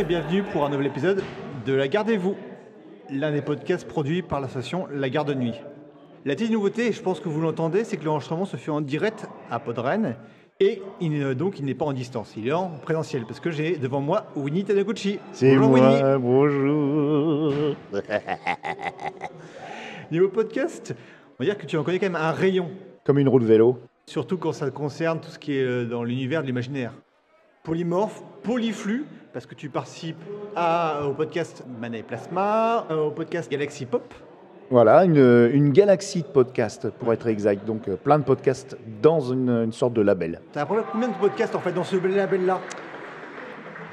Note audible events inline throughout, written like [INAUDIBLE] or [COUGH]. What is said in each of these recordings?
Et bienvenue pour un nouvel épisode de La Gardez-vous, l'un des podcasts produits par l'association La Garde Nuit. La petite nouveauté, et je pense que vous l'entendez, c'est que l'enregistrement se fait en direct à Podren et il donc il n'est pas en distance, il est en présentiel parce que j'ai devant moi Winnie Tanaguchi. C'est Bonjour Winnie. moi, bonjour. Niveau podcast, on va dire que tu en connais quand même un rayon, Comme une roue de vélo. surtout quand ça concerne tout ce qui est euh, dans l'univers de l'imaginaire. Polymorphe, polyflux, parce que tu participes à- au podcast Manet Plasma, euh, au podcast Galaxy Pop, Voilà, une, une galaxie de podcasts, pour être exact. Donc, euh, plein de podcasts dans une, une sorte de label. T'as combien de podcasts en fait dans ce label-là?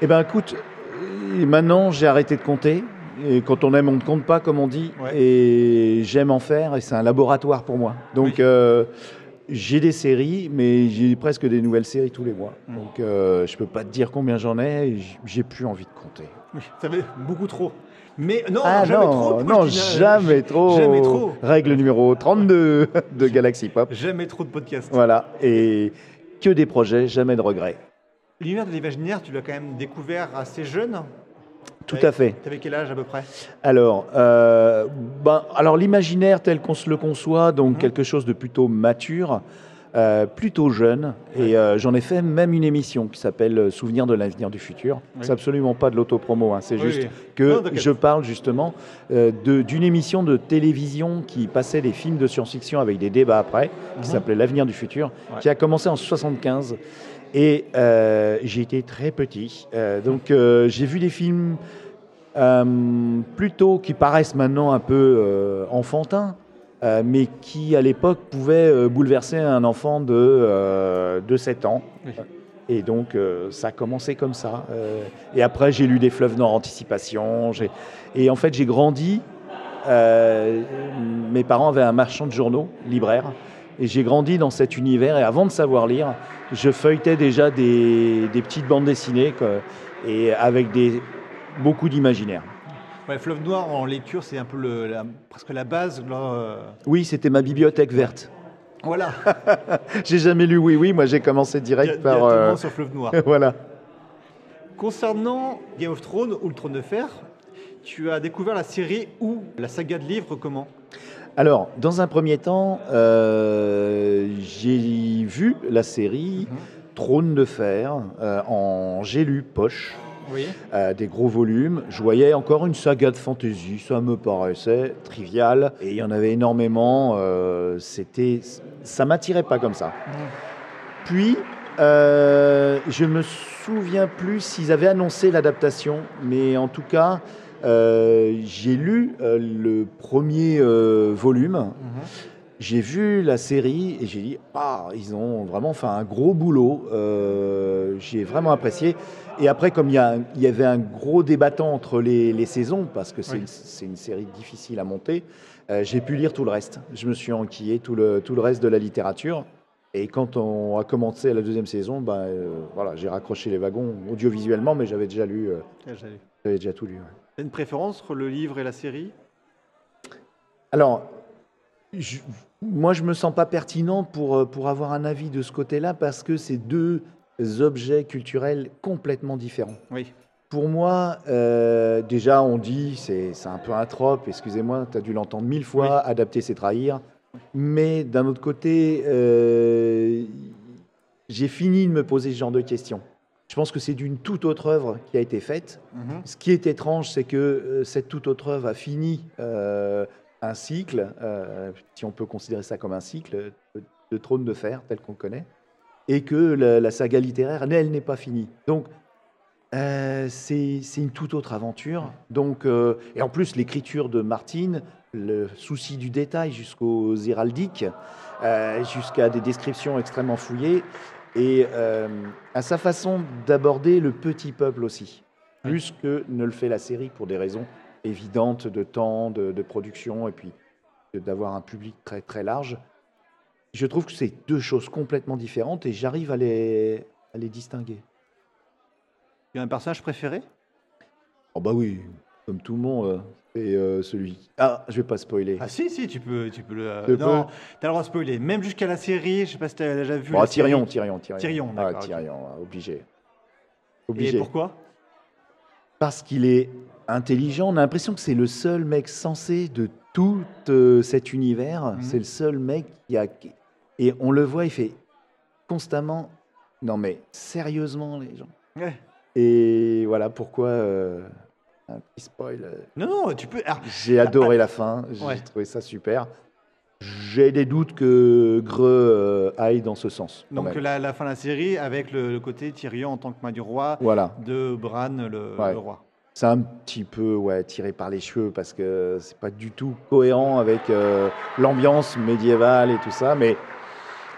Eh ben, écoute, euh, maintenant, j'ai arrêté de compter. Et quand on aime, on ne compte pas, comme on dit. Ouais. Et j'aime en faire, et c'est un laboratoire pour moi. Donc, Oui. euh, j'ai des séries, mais j'ai presque des nouvelles séries tous les mois. Mm. Donc, euh, je peux pas te dire combien j'en ai, j'ai plus envie de compter. Oui, ça fait beaucoup trop. Mais non, ah jamais non, trop. pourquoi non, jamais trop. Jamais trop. Règle numéro 32 de Galaxy Pop. Jamais trop de podcasts. Voilà, et que des projets, jamais de regrets. L'univers de l'imaginaire, tu l'as quand même découvert assez jeune. Tout à fait. T'avais quel âge à peu près? Alors, euh, ben, alors l'imaginaire tel qu'on se le conçoit, donc Mhm. quelque chose de plutôt mature, euh, plutôt jeune, et euh, j'en ai fait même une émission qui s'appelle Souvenir de l'avenir du futur. Oui. C'est absolument pas de l'autopromo, hein, c'est Oui, juste oui. que Non, je parle justement euh, d'une émission de télévision qui passait des films de science-fiction avec des débats après, qui Mhm. s'appelait L'avenir du futur, Ouais. qui a commencé en 75. Et euh, j'ai été très petit. Euh, donc euh, j'ai vu des films euh, plutôt qui paraissent maintenant un peu enfantins, mais qui à l'époque pouvaient bouleverser un enfant de, de 7 ans. Oui. Et donc, euh, ça a commencé comme ça. Euh, et après, j'ai lu des fleuves nord anticipation. Et en fait, j'ai grandi. euh, mes parents avaient un marchand de journaux, libraire. Et j'ai grandi dans cet univers. Et avant de savoir lire, je feuilletais déjà des, des petites bandes dessinées, quoi, et avec des, beaucoup d'imaginaire. Ouais, Fleuve Noir en lecture, c'est un peu le, la- presque la base. là, euh, Oui, c'était ma bibliothèque verte. Voilà, [LAUGHS] J'ai jamais lu Oui, oui. Moi, j'ai commencé direct Di- par. euh, sur Fleuve Noir. [LAUGHS] voilà. Concernant Game of Thrones ou le Trône de Fer, tu as découvert la série ou la saga de livres comment? Alors, dans un premier temps, euh, j'ai vu la série Mhm. Trône de fer euh, en j'ai lu poche, Oui. euh, des gros volumes. Je voyais encore une saga de fantasy, ça me paraissait trivial et il y en avait énormément. euh, C'était, ça m'attirait pas comme ça. Puis, euh, je me souviens plus s'ils avaient annoncé l'adaptation, mais en tout cas, j'ai lu euh, le premier euh, volume. J'ai vu la série et j'ai dit ah ils ont vraiment fait un gros boulot. Euh, j'ai vraiment apprécié. Et après comme il y, avait un gros débattant entre les, les saisons parce que c'est Oui. une, série difficile à monter, euh, j'ai pu lire tout le reste. Je me suis enquillé tout le tout le reste de la littérature. Et quand on a commencé la deuxième saison, ben euh, voilà j'ai raccroché les wagons audiovisuellement, mais j'avais déjà lu, euh, j'avais- déjà tout lu. ouais. Une préférence entre le livre et la série? Alors, je- moi, je me sens pas pertinent pour, euh, pour avoir un avis de ce côté-là parce que c'est deux objets culturels complètement différents. Oui. Pour moi, euh, déjà, on dit, c'est c'est un peu un trope, excusez-moi, tu as dû l'entendre mille fois, adapter, c'est trahir. Mais d'un autre côté, euh, j'ai fini de me poser ce genre de questions. Je pense que c'est d'une toute autre œuvre qui a été faite. Ce qui est étrange, c'est que euh, cette toute autre œuvre a fini euh, un cycle, euh, si on peut considérer ça comme un cycle, de, de trône de fer tel qu'on connaît, et que la, la saga littéraire, elle, n'est pas finie. Donc, c'est une toute autre aventure. Donc, et en plus, l'écriture de Martine, le souci du détail jusqu'aux héraldiques, euh, jusqu'à des descriptions extrêmement fouillées, et euh, à sa façon d'aborder le petit peuple aussi, plus que ne le fait la série pour des raisons évidentes de temps, de, de production, et puis d'avoir un public très très large. Je trouve que c'est deux choses complètement différentes et j'arrive à les, à les distinguer. Il y a un personnage préféré? Oh bah oui, comme tout le monde, euh, c'est euh, celui. Ah, je vais pas spoiler. Ah si, si, tu peux, tu peux le... Je non, t'as le droit de spoiler. Même jusqu'à la série, je sais pas si t'as déjà vu Bon, la Tyrion, série. Tyrion, Tyrion. Tyrion, Ah. Tyrion, obligé. Et Obligé. pourquoi? Parce qu'il est intelligent. On a l'impression que c'est le seul mec sensé de tout euh, cet univers. Mhm. C'est le seul mec qui a. Et on le voit, il fait constamment. Non, mais sérieusement, les gens. Ouais. Et voilà pourquoi. euh, un petit spoil. euh, Non, non, tu peux. J'ai adoré la fin. J'ai Ouais. trouvé ça super. J'ai des doutes que Greux euh, aille dans ce sens. donc la, la fin de la série avec le, le côté Tyrion en tant que main du roi Voilà. de Bran le, Ouais. le roi. C'est un petit peu ouais, tiré par les cheveux parce que c'est pas du tout cohérent avec euh, l'ambiance médiévale et tout ça. Mais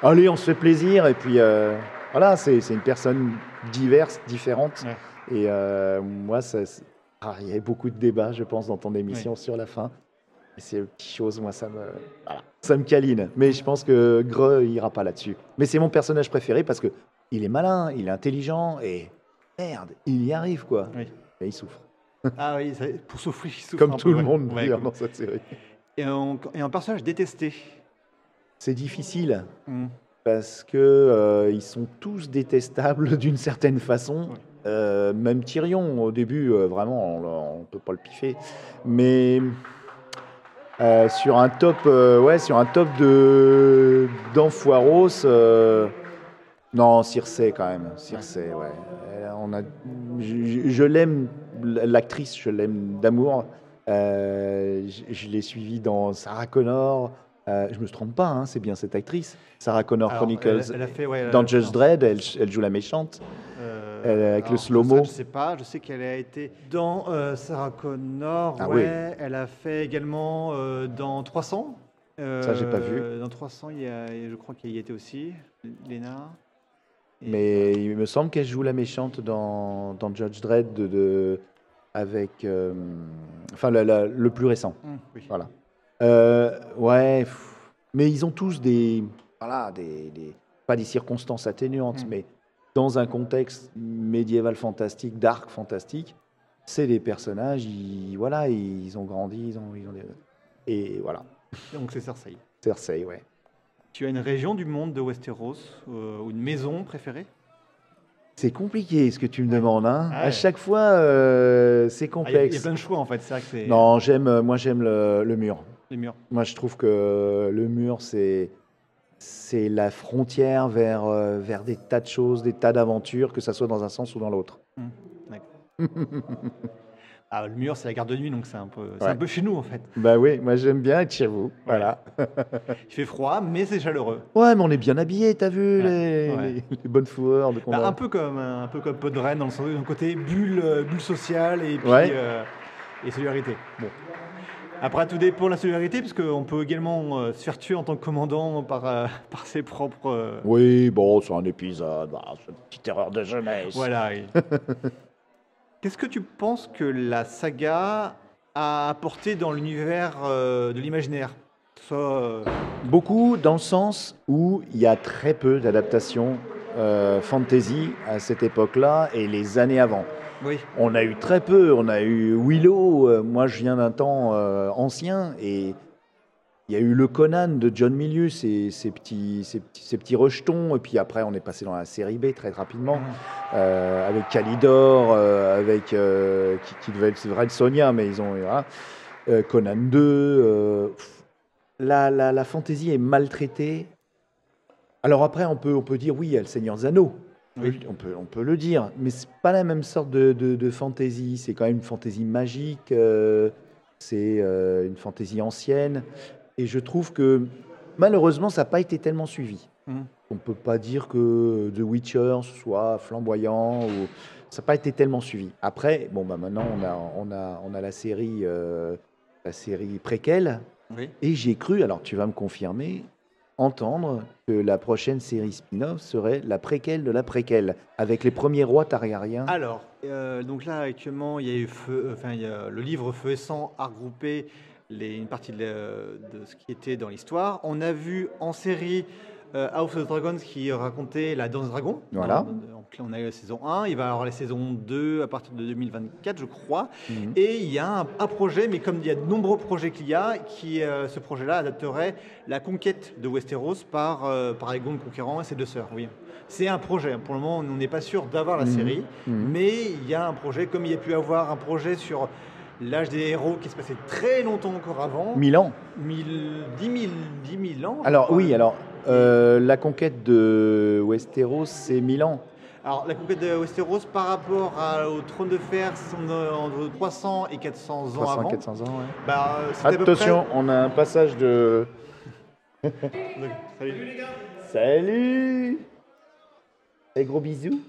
allez, on se fait plaisir. Et puis euh, voilà, c'est une personne diverse, différente. Ouais. Et euh, moi, ça, ah, il y avait beaucoup de débats, je pense, dans ton émission sur la fin. Et ces petites choses, moi, ça me, voilà, ça me câline. Mais je pense que Greux il ira pas là-dessus. Mais c'est mon personnage préféré parce que il est malin, il est intelligent et merde, il y arrive quoi. Oui. Et il souffre. Ah oui, ça- pour souffrir, il souffre Comme tout peu, le monde Ouais, comme- dans cette série. Et, un, et un personnage détesté. C'est difficile Hmm. parce que euh, ils sont tous détestables [LAUGHS] d'une certaine façon. Euh, même Tyrion, au début, euh, vraiment, on ne peut pas le piffer. Mais euh, sur un top, ouais, sur un top de d'Enfoiros, non, Circe quand même. Circe, ouais. On a, je, je l'aime, l'actrice, je l'aime d'amour. Je je l'ai suivie dans Sarah Connor. Euh, je me trompe pas, hein, c'est bien cette actrice. Sarah Connor Alors, Chronicles. elle- elle a fait, ouais, elle a dans Just Dread, elle, elle joue la méchante. Euh, Elle, avec le slow-mo. Je sais pas, je sais qu'elle a été dans euh, Sarah Connor, Ah ouais, elle a fait également euh, dans 300. Ça, j'ai pas vu. Euh, Dans 300, il y a, je crois qu'elle y était aussi, Lena. Et- Mais il me semble qu'elle joue la méchante dans, dans Judge Dredd de, de- avec. euh, enfin, la- la- le plus récent. Hum, oui. Voilà. Euh, ouais, pff, mais ils ont tous des. Voilà, des, des- pas des circonstances atténuantes, Mm. mais dans un contexte médiéval fantastique, dark fantastique, c'est des personnages, ils, voilà, ils ont grandi, ils ont, ils ont des- Et voilà, Donc c'est Cersei. Cersei, ouais. Tu as une région du monde de Westeros euh, ou une maison préférée? C'est compliqué ce que tu me demandes. Hein. Ah À chaque fois, euh, c'est Ah, Il y a- il complexe. y, a plein de choix en fait, c'est vrai que c'est Non, j'aime, euh, moi j'aime le, le mur. les murs. Moi je trouve que le mur c'est c'est la frontière vers, euh, vers des tas de choses, des tas d'aventures, que ça soit dans un sens ou dans l'autre. [LAUGHS] Ah, le mur, c'est la garde de nuit, donc c'est un peu, Ouais. un peu chez nous en fait. Bah oui, moi j'aime bien être chez vous. Voilà. [LAUGHS] Il fait froid, mais c'est chaleureux. Ouais, mais on est bien habillés, t'as vu Ouais, les, ouais. les- les bonnes fourrures de Bah, un peu comme un peu comme Podren dans le sens- le côté bulle, euh, bulle sociale et puis euh, et solidarité. Bon. Après, tout dépend de la solidarité, parce qu'on peut également euh, se faire tuer en tant que commandant par, euh, [LAUGHS] par ses propres. euh, Oui, bon, c'est un épisode, bah, c'est une petite erreur de jeunesse. Voilà. oui. [LAUGHS] Qu'est-ce que tu penses que la saga a apporté dans l'univers euh, de l'imaginaire? Que ce soit, euh, Beaucoup dans le sens où il y a très peu d'adaptations euh, fantasy à cette époque-là et les années avant. Oui. On a eu très peu, on a eu Willow, euh, moi je viens d'un temps euh, ancien et il y a eu le Conan de John Milius et ses petits, ses, petits, ses petits rejetons et puis après on est passé dans la série B très rapidement Mhm. euh, avec Calidor, euh, avec euh, qui, qui devait être vrai Sonia mais ils ont. Euh, Conan 2. euh, pff, la, la, la fantaisie est maltraitée. Alors après on peut, on peut dire oui il y a le Seigneur Zano. Oui. On peut, on peut le dire, mais c'est pas la même sorte de, de, de fantaisie. C'est quand même une fantaisie magique, euh, c'est euh, une fantaisie ancienne. Et je trouve que malheureusement, ça n'a pas été tellement suivi. Mhm. On peut pas dire que The Witcher soit flamboyant ou ça n'a pas été tellement suivi. Après, bon bah maintenant on a, on a, on a la série, euh, la série préquelle. Oui. Et j'ai cru, alors tu vas me confirmer, entendre que la prochaine série spin-off serait la préquelle de la préquelle, avec les premiers rois targariens. Alors, euh, donc là actuellement, il y a eu feu, euh, enfin, il y a le livre Feu et sang a regroupé les, une partie de, ce qui était dans l'histoire. On a vu en série euh, House of Dragons qui racontait la Danse Dragon. Voilà. On a eu la saison 1, il va y avoir la saison 2 à partir de 2024, je crois. Mhm. Et il y a un, un projet, mais comme il y a de nombreux projets qu'il y a, qui, euh, ce projet-là adapterait la conquête de Westeros par, euh, par Aegon le Conquérant et ses deux sœurs. Oui. C'est un projet. Pour le moment, on n'est pas sûr d'avoir la Mhm. série, Mhm. mais il y a un projet, comme il y a pu avoir un projet sur l'âge des héros qui se passait très longtemps encore avant, Milan. 1000, 10 000, 10 000 ans. Alors oui, alors euh, la conquête de Westeros, c'est Milan. Alors, la conquête de Westeros par rapport à- au trône de fer, euh, entre 300 et 400 ans 300, avant. 400 ans. ouais. Bah, euh, c'était à peu Attention, on a un passage de. près- [LAUGHS] Donc, salut. Salut Et gros bisous.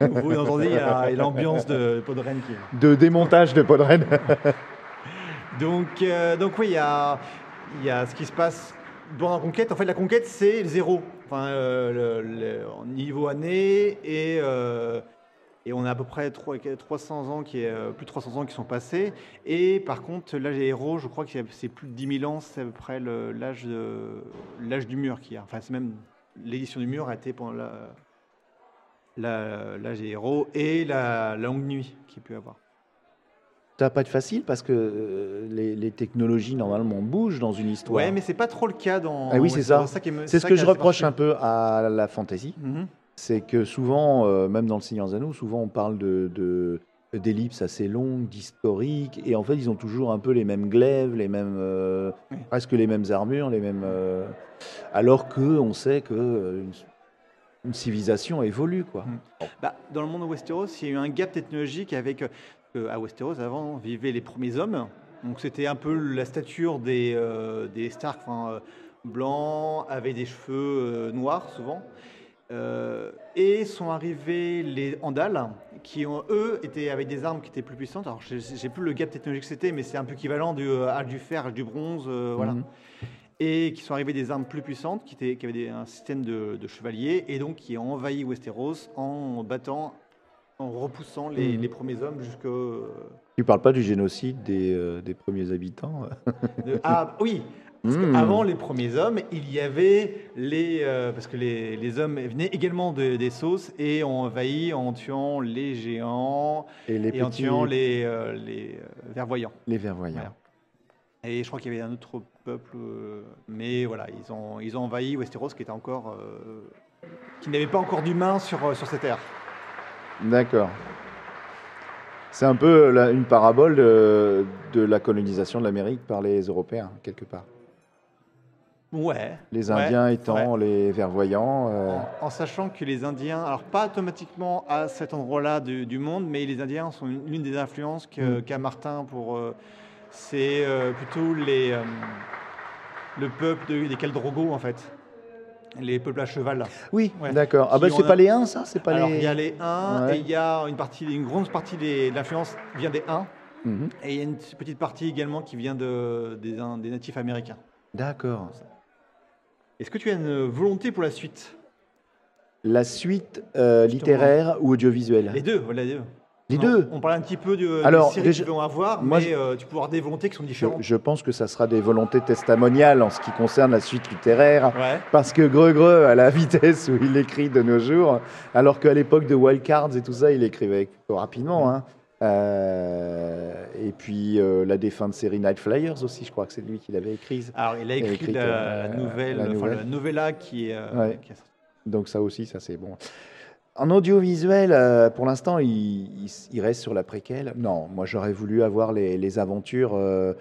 Vous entendez, il y a il y a [LAUGHS] l'ambiance de Podren qui est. De démontage de Podren. [LAUGHS] Donc, euh, donc oui, il y a, il y a ce qui se passe dans la conquête. En fait, la conquête, c'est zéro. Enfin, euh, niveau année et, euh, et on a à peu près trois- 300 ans qui est, euh, plus de 300 ans qui sont passés. Et par contre, l'âge des héros, je crois que c'est- plus de 10 000 ans. C'est à peu près l'âge du mur qui a. Enfin, c'est même l'édition du mur a été pendant l'âge des héros et la, la longue nuit qu'il peut y avoir. Ça va pas être facile parce que euh, les, les technologies normalement bougent dans une histoire. Ouais, mais c'est pas trop le cas dans. Ah oui, c'est ça. c'est ce que je reproche un peu à la fantasy. Mhm. C'est que souvent, euh, même dans le Seigneur des Anneaux, souvent on parle de, de- d'ellipses assez longues, d'historiques, et en fait ils ont toujours un peu les mêmes glaives, les mêmes, euh, Oui. presque les mêmes armures, les mêmes. euh, alors que on sait que une, une civilisation évolue, quoi. Mhm. Bah, dans le monde de Westeros, il y a eu un gap technologique avec. Euh, que à Westeros, avant, vivaient les premiers hommes. Donc c'était un peu la stature des, euh, des Stark, enfin, euh, blancs, avec des cheveux euh, noirs souvent. Euh, et sont arrivés les Andals, qui ont, eux étaient avec des armes qui étaient plus puissantes. Alors j'ai plus le gap technologique que c'était, mais c'est un peu équivalent du euh, âge du fer, âge du bronze, euh, voilà. Mhm. Et qui sont arrivés des armes plus puissantes, qui, étaient, qui avaient des- un système de, de chevaliers, et donc qui ont envahi Westeros en battant, en repoussant les, les premiers hommes jusqu'au. Tu parles pas du génocide des, euh, des premiers habitants de- Ah oui, parce Mhm. qu'avant les premiers hommes, il y avait les. euh, parce que les, les hommes venaient également de- des sauces et ont envahi en tuant les géants et les et en tuant les, euh, les euh, vervoyants. les vervoyants. Voilà. Et je crois qu'il y avait un autre peuple, euh, mais voilà, ils ont, ils ont envahi Westeros qui était encore. euh, qui n'avait pas encore d'humains sur, euh, sur cette terre. D'accord. C'est un peu la- une parabole de, de la colonisation de l'Amérique par les Européens, quelque part. Ouais. Les ouais, Indiens étant les vervoyants. euh, En, en sachant que les Indiens, alors pas automatiquement à cet endroit-là du, du monde, mais les Indiens sont une- l'une des influences que- Mm. qu'a Martin pour. euh, c'est euh, plutôt les, euh, le peuple de- des Caldrogo en fait. Les peuples à cheval. là. Oui, Ouais. d'accord. Ah ont c'est pas les uns, ça C'est pas Alors les. il y a les Huns Ouais. et il y a une partie, une grande partie des- de l'influence vient des Huns. Mhm. Et il y a une petite partie également qui vient de, des, des natifs américains. D'accord. Est-ce que tu as une volonté pour la suite? La suite euh, littéraire ou audiovisuelle? Les deux, voilà les deux. Les Non, deux On parlait un petit peu de, Alors, des séries qu'ils vont avoir, moi, mais euh, tu avoir des volontés qui sont différentes. je pense que ça sera des volontés testimoniales en ce qui concerne la suite littéraire. Ouais. Parce que Greux Greux, à la vitesse où il écrit de nos jours, alors qu'à l'époque de Wildcards et tout ça, il écrivait rapidement. hein. Euh, et puis euh, la défunte série Night Flyers aussi, je crois que c'est lui qui l'avait écrise. Alors, il a écrit, écrit, la, euh, la nouvelle, la enfin, la novella qui est. Ouais. qui. Donc ça aussi, ça c'est bon. En audiovisuel, euh, pour l'instant, il, il- il reste sur la préquelle. Non, moi j'aurais voulu avoir les, les aventures euh,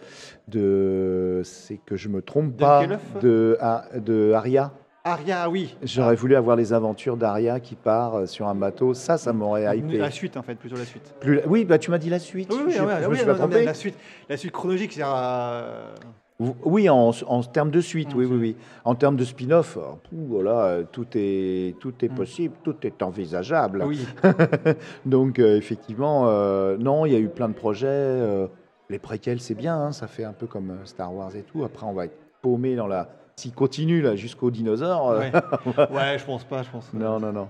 de, c'est que je me trompe pas, de, ah, de. Aria, ah oui. J'aurais voulu avoir les aventures d'Arya qui part euh, sur un bateau. Ça, ça m'aurait hypé. La suite, en fait, plutôt la suite. Plus- Oui, bah tu m'as dit la suite. Oui, non, non, la suite, la suite chronologique, c'est euh, Oui, en, en termes de suite, oui, oui, oui. En termes de spin-off, voilà, euh, tout est, tout est Mm. possible, tout est envisageable. oui. [LAUGHS] Donc, euh, effectivement, euh, non, il y a eu plein de projets. euh, les préquels, c'est bien, hein, ça fait un peu comme euh, Star Wars et tout. Après, on va être paumé dans la. S'il continue là jusqu'aux dinosaures. euh, Ouais. [LAUGHS] ouais, je pense pas, je pense. non, non, non.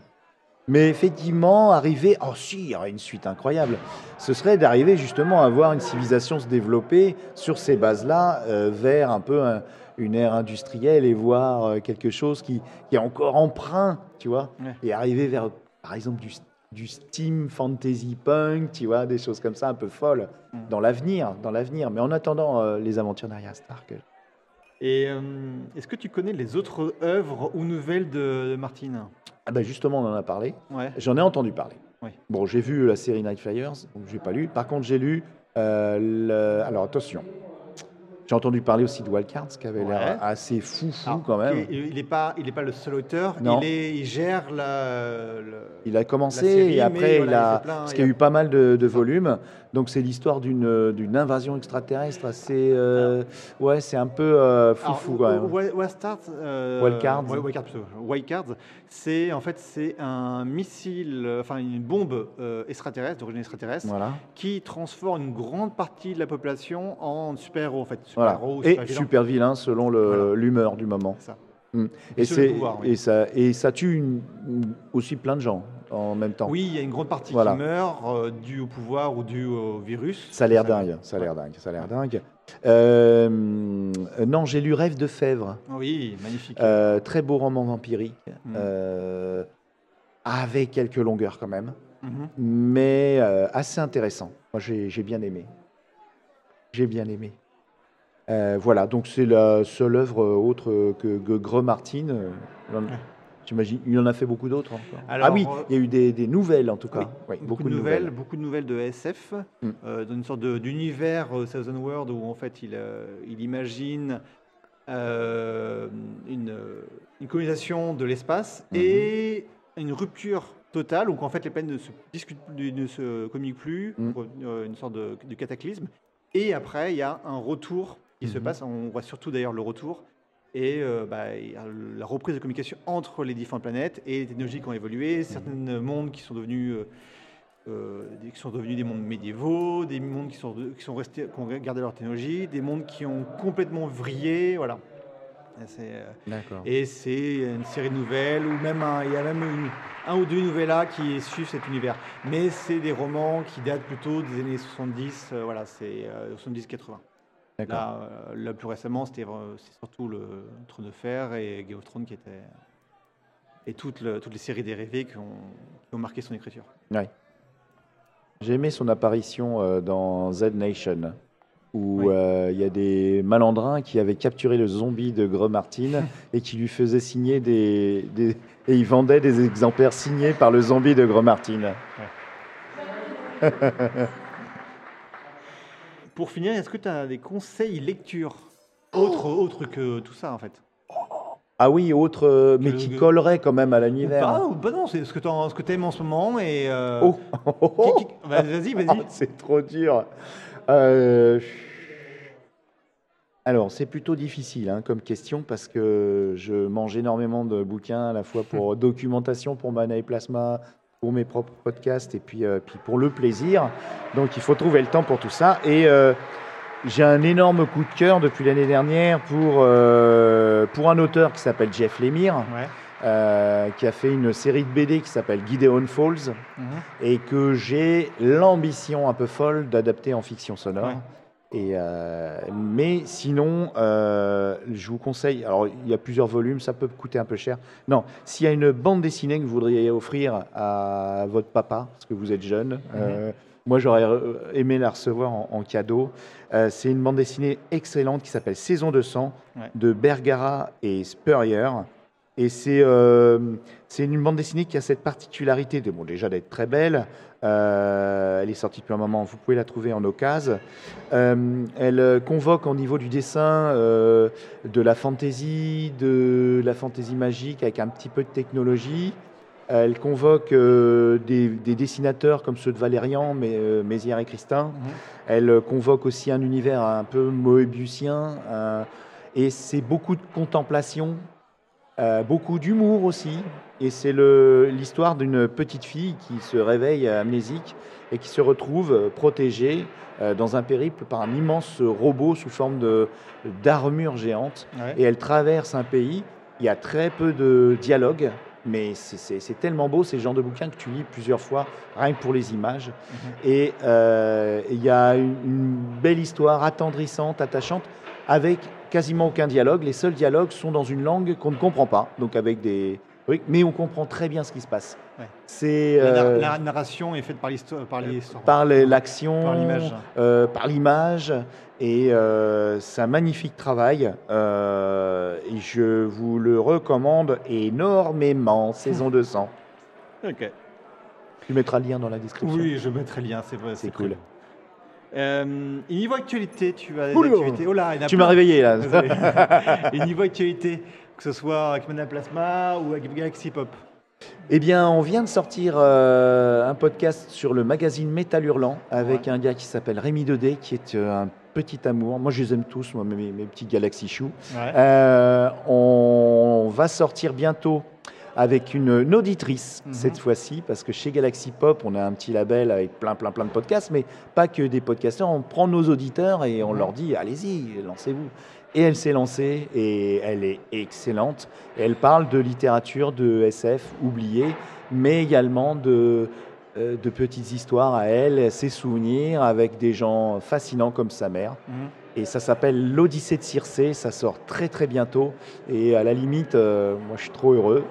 Mais effectivement, arriver, oh si, il y aurait une suite incroyable. Ce serait d'arriver justement à voir une civilisation se développer sur ces bases-là euh, vers un peu un- une ère industrielle et voir euh, quelque chose qui, qui est encore emprunt, tu vois, Ouais. et arriver vers, par exemple, du, du steam fantasy punk, tu vois, des choses comme ça un peu folles Mm. dans l'avenir, dans l'avenir. Mais en attendant, euh, les aventures d'Arya Stark. Et euh, est-ce que tu connais les autres œuvres ou nouvelles de, de Martine? Ah ben justement, on en a parlé. Ouais. J'en ai entendu parler. Oui. Bon, j'ai vu la série Night Flyers, donc j'ai pas lu. Par contre, j'ai lu. euh, le- Alors attention, j'ai entendu parler aussi de Wildcards, qui avait Ouais. l'air assez fou, fou quand même. Il n'est pas, il est pas le seul auteur. Non. Il, est, il gère la. le- Il a commencé série, et après voilà, il a plein, parce il qu'il y a eu pas mal de, de volumes. Donc c'est l'histoire d'une d'une invasion extraterrestre assez euh, ouais c'est un peu euh, foufou quand même. Wi- Wildcards, euh, Wildcards. Wildcards, c'est en fait c'est un missile, enfin une bombe euh, extraterrestre d'origine extraterrestre Voilà. qui transforme une grande partie de la population en super-héros en fait. Voilà. Super-héros, Et super-vilains. super vilain selon Voilà. l'humeur du moment. Ça. Mm. Et Et sur le c'est pouvoir, oui. et ça et ça tue une- aussi plein de gens en même temps. Oui, il y a une grande partie Voilà. qui meurt euh, due au pouvoir ou due au virus. Ça a l'air dingue, ça a l'air dingue, ça a l'air dingue. Euh, non, j'ai lu Rêve de Fèvre, Oui, magnifique. euh, très beau roman vampirique, Mm. euh, avec quelques longueurs quand même, Mhm. mais assez intéressant. Moi, j'ai j'ai bien aimé. J'ai bien aimé. Euh, voilà, donc c'est la seule œuvre autre que, que Martin. euh, il en- Ouais. J'imagine, il en a fait beaucoup d'autres. ah oui, euh, il y a eu des, des nouvelles en tout cas. Oui, Oui, beaucoup, de nouvelles, beaucoup de nouvelles de SF, Mm. euh, dans une sorte d'univers euh, Thousand World où en fait il, euh, il imagine euh, une, euh, une colonisation de l'espace Mhm. et une rupture totale où en fait les planètes ne se discutent, plus- ne se communiquent plus, Mm. euh, une sorte de, de cataclysme. Et après il y a un retour qui se Mhm. passe, on voit surtout d'ailleurs le retour. Et euh, bah, la reprise de communication entre les différentes planètes et les technologies qui ont évolué, certains mondes qui sont devenus euh, euh, des- qui sont devenus des mondes médiévaux, des mondes qui sont, qui sont restés, qui ont gardé leur technologie, des mondes qui ont complètement vrillé, voilà. Et c'est, D'accord. Et c'est une série de nouvelles, ou même un, il y a même une- un ou deux novellas qui suivent cet univers. Mais c'est des romans qui datent plutôt des années 70, euh, voilà, c'est euh, 70-80. Là, euh, là, plus récemment, c'était euh, surtout le Trône de Fer et Game of Thrones qui étaient. Et toutes, le- toutes les séries dérivées qui ont, qui ont marqué son écriture. J'ai aimé son apparition euh, dans Z Nation, où Oui. euh, il y a des malandrins qui avaient capturé le zombie de Greux Martin [LAUGHS] et qui lui faisaient signer des, des- Et ils vendaient des exemplaires signés par le zombie de Greux Martin. [LAUGHS] Pour finir, est-ce que tu as des conseils lecture autres autre que tout ça en fait? Ah oui, autre, euh, mais qui collerait quand même à l'univers. ou pas non, c'est ce que tu aimes en ce moment et. euh, Oh, bah, Vas-y, [LAUGHS] vas-y. Ah, c'est trop dur. Euh, Alors, c'est plutôt difficile hein, comme question parce que je mange énormément de bouquins à la fois pour [LAUGHS] documentation, pour Mana et Plasma, pour mes propres podcasts et puis, euh, puis pour le plaisir. Donc, il faut trouver le temps pour tout ça. Et euh, j'ai un énorme coup de cœur depuis l'année dernière pour, euh, pour un auteur qui s'appelle Jeff Lemire, Ouais. euh, qui a fait une série de BD qui s'appelle Gideon Falls Mhm. et que j'ai l'ambition un peu folle d'adapter en fiction sonore. Ouais. Et euh, mais sinon, euh, je vous conseille. Alors, il y a plusieurs volumes, ça peut coûter un peu cher. Non, s'il y a une bande dessinée que vous voudriez offrir à votre papa, parce que vous êtes jeune, euh, moi j'aurais aimé la recevoir en, en cadeau. C'est une bande dessinée excellente qui s'appelle Saison de sang Ouais. de Bergara et Spurrier. Et c'est euh, c'est une bande dessinée qui a cette particularité de, bon, déjà d'être très belle. Euh, elle est sortie depuis un moment, vous pouvez la trouver en occasion. Euh, elle convoque au niveau du dessin de la fantaisie, de la fantaisie magique avec un petit peu de technologie. Elle convoque euh, des, des dessinateurs comme ceux de Valérian, mais, euh, Mézières et Christin. Mhm. Elle convoque aussi un univers un peu moébusien. euh, et c'est beaucoup de contemplation, euh, beaucoup d'humour aussi. Et c'est le- l'histoire d'une petite fille qui se réveille amnésique et qui se retrouve protégée euh, dans un périple par un immense robot sous forme d'armure géante. Ouais. Et elle traverse un pays. Il y a très peu de dialogue. mais c'est- c'est c'est tellement beau, ces genres de bouquins que tu lis plusieurs fois, rien que pour les images. Mhm. Et euh, il y a une, une belle histoire attendrissante, attachante, avec quasiment aucun dialogue. Les seuls dialogues sont dans une langue qu'on ne comprend pas, donc avec des... Oui, mais on comprend très bien ce qui se passe. Ouais. C'est euh, la narration est faite par l'histoire. Par les- l'action, Par l'image. euh, par l'image, et euh, c'est un magnifique travail. euh, et je vous le recommande énormément, saison 200. [LAUGHS] Ok. Tu mettras le lien dans la description. Oui, je mettrai le lien, c'est très cool. Euh, et niveau actualité, tu as des actualités. Oh là, il y Tu m'as réveillé là. [LAUGHS] Et niveau actualité, que ce soit avec Mana Plasma ou avec Galaxy Pop. Eh bien, on vient de sortir euh, un podcast sur le magazine Métal Hurlant avec un gars qui s'appelle Rémi Dedé, qui est euh, un petit amour. Moi, je les aime tous, moi, mes, mes petits Galaxy Choux. Ouais. Euh, on va sortir bientôt avec une, une auditrice Mhm. cette fois-ci, parce que chez Galaxy Pop, on a un petit label avec plein, plein, plein de podcasts, mais pas que des podcasteurs. On prend nos auditeurs et on Mhm. leur dit allez-y, lancez-vous. Et elle s'est lancée et elle est excellente. Elle parle de littérature de SF oubliée, mais également de, euh, de petites histoires à elle, ses souvenirs avec des gens fascinants comme sa mère. Mhm. Et ça s'appelle L'Odyssée de Circé, ça sort très très bientôt. Et à la limite, euh, moi je suis trop heureux.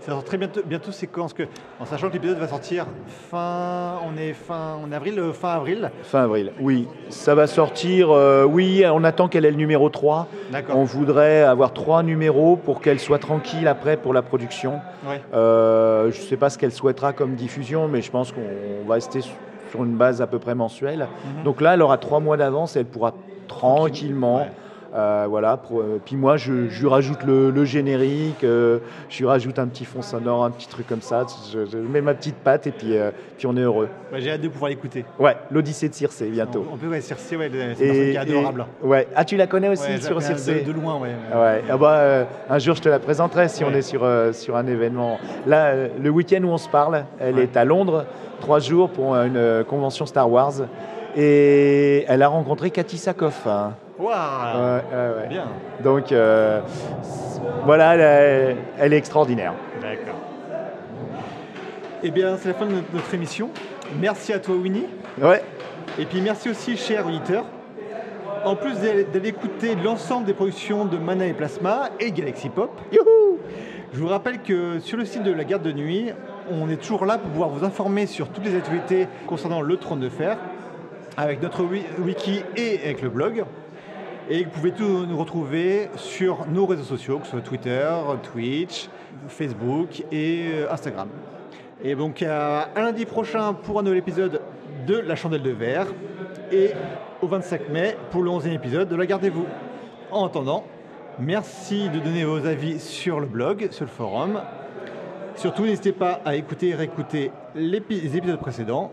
Ça sort très bientôt, bientôt c'est quand? Parce que, en sachant que l'épisode va sortir fin. On est fin. Est avril, euh, fin avril. Fin avril, oui. Ça va sortir, euh, oui, on attend qu'elle ait le numéro 3. D'accord. On voudrait avoir trois numéros pour qu'elle soit tranquille après pour la production. Euh, je ne sais pas ce qu'elle souhaitera comme diffusion, mais je pense qu'on va rester su- sur une base à peu près mensuelle. Mhm. Donc là, elle aura trois mois d'avance et elle pourra tranquillement. Ouais. euh, voilà, pour- euh, puis moi je, je lui rajoute le, le générique, euh, je lui rajoute un petit fond sonore, un petit truc comme ça, je, je mets ma petite patte et puis, puis on est heureux. Ouais, J'ai hâte de pouvoir l'écouter. Ouais, l'Odyssée de Circé bientôt. On, on peut, ouais, Circé, ouais, c'est une personne qui est adorable. et- ouais. Ah tu la connais aussi Ouais, sur Circé de, de loin, ouais. Ouais, ah bah, un jour je te la présenterai si on est sur, sur un événement. Là, le week-end où on se parle, elle est à Londres, trois jours pour une convention Star Wars. Et elle a rencontré Cathy Sakoff. hein. Waouh Ouais, ouais, ouais. Bien. Donc euh, voilà, elle, est- elle est extraordinaire. D'accord. Eh bien, c'est la fin de notre, notre émission. Merci à toi, Winnie. Ouais, Et puis merci aussi, chers auditeurs. En plus d'aller écouter l'ensemble des productions de Mana et Plasma et Galaxy Pop, youhou je vous rappelle que sur le site de la garde de nuit, on est toujours là pour pouvoir vous informer sur toutes les activités concernant le trône de fer, avec notre wi- wiki et avec le blog. Et vous pouvez tout nous retrouver sur nos réseaux sociaux, que ce soit Twitter, Twitch, Facebook et euh, Instagram. Et donc à, lundi prochain pour un nouvel épisode de La Chandelle de Verre et au 25 mai pour le 11e épisode de La Gardez-vous. En attendant, merci de donner vos avis sur le blog, sur le forum. Surtout, n'hésitez pas à écouter et réécouter les épisodes précédents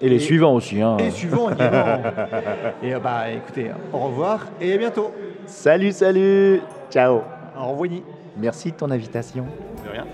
Et les Et- suivants aussi. hein. et suivants également. [LAUGHS] et euh, bah écoutez, au revoir et à bientôt. Salut, salut Ciao Au revoir. Merci de ton invitation. De rien.